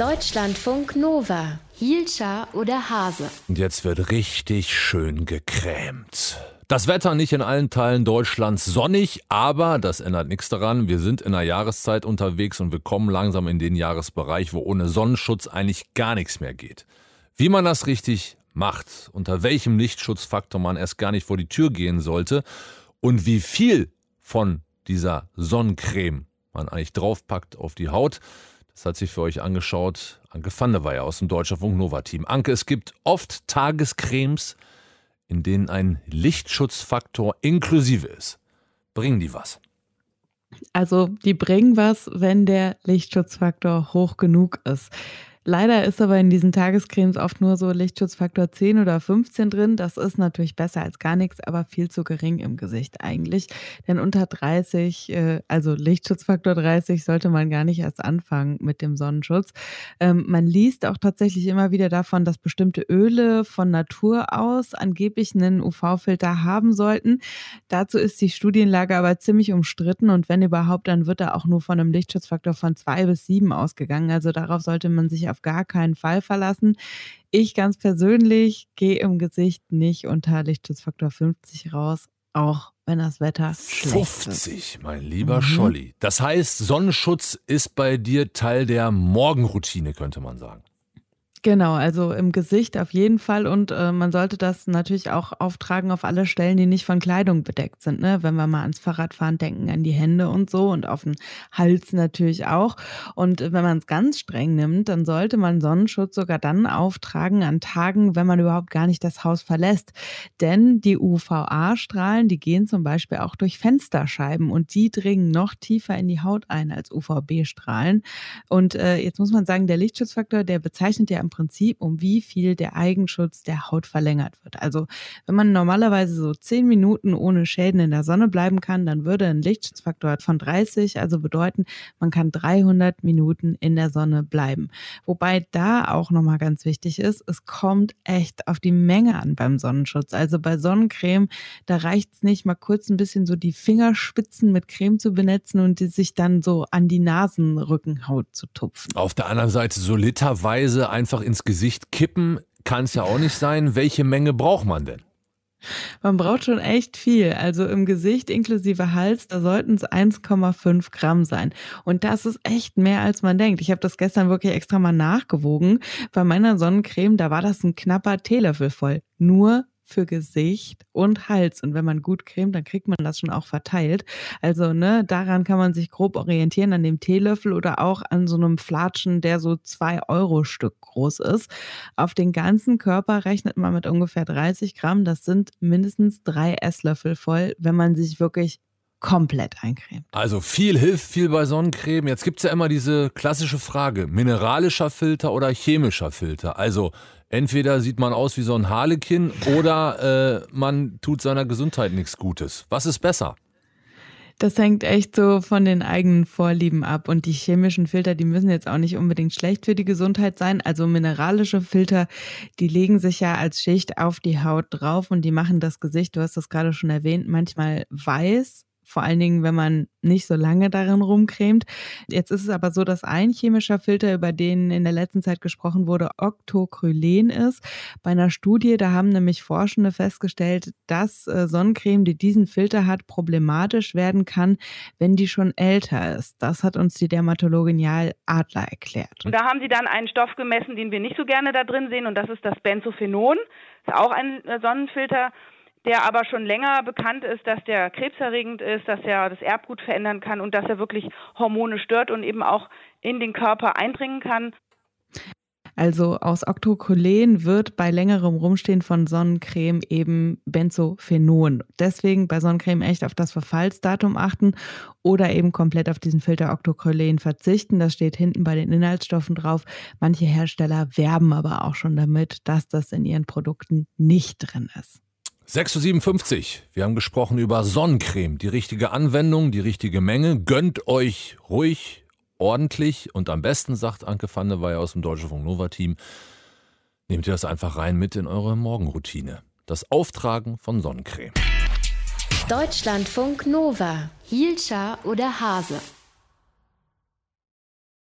Deutschlandfunk Nova. Hielscher oder Hase. Und jetzt wird richtig schön gecremt. Das Wetter nicht in allen Teilen Deutschlands sonnig, aber das ändert nichts daran. Wir sind in der Jahreszeit unterwegs und wir kommen langsam in den Jahresbereich, wo ohne Sonnenschutz eigentlich gar nichts mehr geht. Wie man das richtig macht, unter welchem Lichtschutzfaktor man erst gar nicht vor die Tür gehen sollte und wie viel von dieser Sonnencreme man eigentlich draufpackt auf die Haut, das hat sich für euch angeschaut Anke van der Weyer aus dem Deutscher Funk Nova Team. Anke, es gibt oft Tagescremes, in denen ein Lichtschutzfaktor inklusive ist. Bringen die was? Also die bringen was, wenn der Lichtschutzfaktor hoch genug ist. Leider ist aber in diesen Tagescremes oft nur so Lichtschutzfaktor 10 oder 15 drin. Das ist natürlich besser als gar nichts, aber viel zu gering im Gesicht eigentlich. Denn unter 30, äh, also Lichtschutzfaktor 30, sollte man gar nicht erst anfangen mit dem Sonnenschutz. Ähm, man liest auch tatsächlich immer wieder davon, dass bestimmte Öle von Natur aus angeblich einen UV-Filter haben sollten. Dazu ist die Studienlage aber ziemlich umstritten und wenn überhaupt, dann wird da auch nur von einem Lichtschutzfaktor von 2 bis 7 ausgegangen. Also darauf sollte man sich auf gar keinen Fall verlassen. Ich ganz persönlich gehe im Gesicht nicht unter Lichtschutzfaktor 50 raus, auch wenn das Wetter 50, ist. mein lieber mhm. Scholli. Das heißt, Sonnenschutz ist bei dir Teil der Morgenroutine, könnte man sagen. Genau, also im Gesicht auf jeden Fall und äh, man sollte das natürlich auch auftragen auf alle Stellen, die nicht von Kleidung bedeckt sind. Ne? Wenn wir mal ans Fahrradfahren denken, an die Hände und so und auf den Hals natürlich auch. Und wenn man es ganz streng nimmt, dann sollte man Sonnenschutz sogar dann auftragen an Tagen, wenn man überhaupt gar nicht das Haus verlässt. Denn die UVA-Strahlen, die gehen zum Beispiel auch durch Fensterscheiben und die dringen noch tiefer in die Haut ein als UVB-Strahlen. Und äh, jetzt muss man sagen, der Lichtschutzfaktor, der bezeichnet ja im Prinzip, um wie viel der Eigenschutz der Haut verlängert wird. Also wenn man normalerweise so zehn Minuten ohne Schäden in der Sonne bleiben kann, dann würde ein Lichtschutzfaktor von 30, also bedeuten, man kann 300 Minuten in der Sonne bleiben. Wobei da auch nochmal ganz wichtig ist, es kommt echt auf die Menge an beim Sonnenschutz. Also bei Sonnencreme, da reicht es nicht mal kurz ein bisschen so die Fingerspitzen mit Creme zu benetzen und die sich dann so an die Nasenrückenhaut zu tupfen. Auf der anderen Seite so literweise einfach einfach ins Gesicht kippen kann es ja auch nicht sein. Welche Menge braucht man denn? Man braucht schon echt viel. Also im Gesicht inklusive Hals, da sollten es 1,5 Gramm sein. Und das ist echt mehr, als man denkt. Ich habe das gestern wirklich extra mal nachgewogen. Bei meiner Sonnencreme, da war das ein knapper Teelöffel voll. Nur für Gesicht und Hals. Und wenn man gut cremt, dann kriegt man das schon auch verteilt. Also, ne, daran kann man sich grob orientieren, an dem Teelöffel oder auch an so einem Flatschen, der so zwei Euro Stück groß ist. Auf den ganzen Körper rechnet man mit ungefähr 30 Gramm. Das sind mindestens drei Esslöffel voll, wenn man sich wirklich komplett eincremt. Also viel hilft viel bei Sonnencreme. Jetzt gibt es ja immer diese klassische Frage, mineralischer Filter oder chemischer Filter. Also entweder sieht man aus wie so ein Harlekin oder äh, man tut seiner Gesundheit nichts Gutes. Was ist besser? Das hängt echt so von den eigenen Vorlieben ab. Und die chemischen Filter, die müssen jetzt auch nicht unbedingt schlecht für die Gesundheit sein. Also mineralische Filter, die legen sich ja als Schicht auf die Haut drauf und die machen das Gesicht, du hast das gerade schon erwähnt, manchmal weiß vor allen Dingen, wenn man nicht so lange darin rumcremt. Jetzt ist es aber so, dass ein chemischer Filter, über den in der letzten Zeit gesprochen wurde, Octocrylen ist. Bei einer Studie, da haben nämlich Forschende festgestellt, dass äh, Sonnencreme, die diesen Filter hat, problematisch werden kann, wenn die schon älter ist. Das hat uns die Dermatologin Jal Adler erklärt. Und da haben sie dann einen Stoff gemessen, den wir nicht so gerne da drin sehen, und das ist das Benzophenon. Das ist auch ein äh, Sonnenfilter der aber schon länger bekannt ist, dass der krebserregend ist, dass er das Erbgut verändern kann und dass er wirklich Hormone stört und eben auch in den Körper eindringen kann. Also aus Octocrylen wird bei längerem Rumstehen von Sonnencreme eben Benzophenon. Deswegen bei Sonnencreme echt auf das Verfallsdatum achten oder eben komplett auf diesen Filter Octocrylen verzichten. Das steht hinten bei den Inhaltsstoffen drauf. Manche Hersteller werben aber auch schon damit, dass das in ihren Produkten nicht drin ist. 6.57 Uhr. Wir haben gesprochen über Sonnencreme. Die richtige Anwendung, die richtige Menge. Gönnt euch ruhig, ordentlich und am besten, sagt Anke Weyer aus dem Deutschen Funk Nova Team, nehmt ihr das einfach rein mit in eure Morgenroutine. Das Auftragen von Sonnencreme. Deutschlandfunk Nova. Hielscher oder Hase.